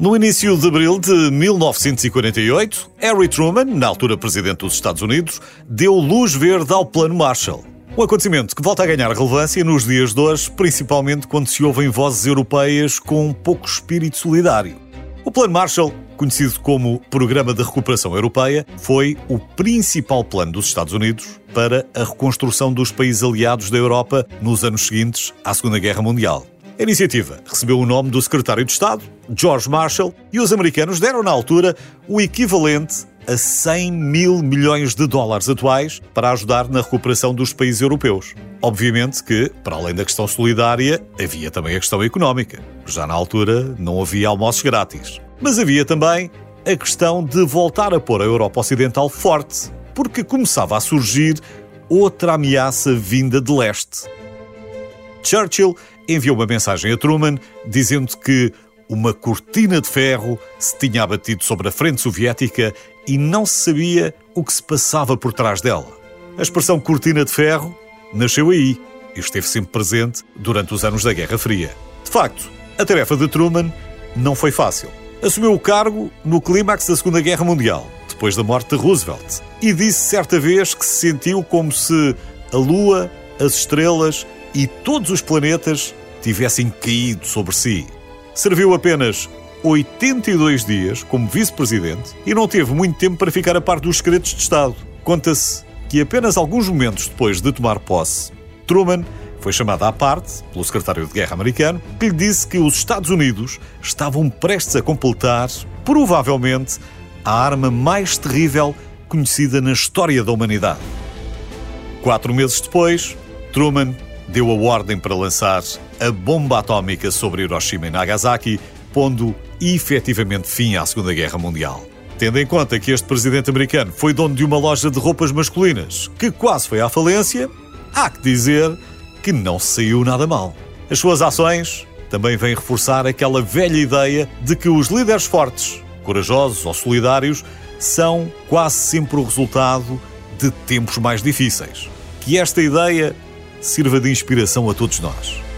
No início de abril de 1948, Harry Truman, na altura presidente dos Estados Unidos, deu luz verde ao Plano Marshall. Um acontecimento que volta a ganhar relevância nos dias de hoje, principalmente quando se ouvem vozes europeias com pouco espírito solidário. O Plano Marshall, conhecido como Programa de Recuperação Europeia, foi o principal plano dos Estados Unidos para a reconstrução dos países aliados da Europa nos anos seguintes à Segunda Guerra Mundial. A iniciativa recebeu o nome do secretário de Estado, George Marshall, e os americanos deram na altura o equivalente a 100 mil milhões de dólares atuais para ajudar na recuperação dos países europeus. Obviamente que, para além da questão solidária, havia também a questão económica. Já na altura não havia almoços grátis. Mas havia também a questão de voltar a pôr a Europa Ocidental forte, porque começava a surgir outra ameaça vinda de leste. Churchill enviou uma mensagem a Truman dizendo que uma cortina de ferro se tinha abatido sobre a frente soviética e não se sabia o que se passava por trás dela. A expressão cortina de ferro nasceu aí e esteve sempre presente durante os anos da Guerra Fria. De facto, a tarefa de Truman não foi fácil. Assumiu o cargo no clímax da Segunda Guerra Mundial, depois da morte de Roosevelt, e disse certa vez que se sentiu como se a Lua, as estrelas e todos os planetas tivessem caído sobre si. Serviu apenas 82 dias como vice-presidente e não teve muito tempo para ficar a par dos segredos de Estado. Conta-se que apenas alguns momentos depois de tomar posse, Truman foi chamado à parte pelo secretário de Guerra americano, que lhe disse que os Estados Unidos estavam prestes a completar, provavelmente, a arma mais terrível conhecida na história da humanidade. Quatro meses depois, Truman deu a ordem para lançar a bomba atómica sobre Hiroshima e Nagasaki, pondo efetivamente fim à Segunda Guerra Mundial. Tendo em conta que este presidente americano foi dono de uma loja de roupas masculinas que quase foi à falência, há que dizer que não saiu nada mal. As suas ações também vêm reforçar aquela velha ideia de que os líderes fortes, corajosos ou solidários são quase sempre o resultado de tempos mais difíceis. Que esta ideia sirva de inspiração a todos nós.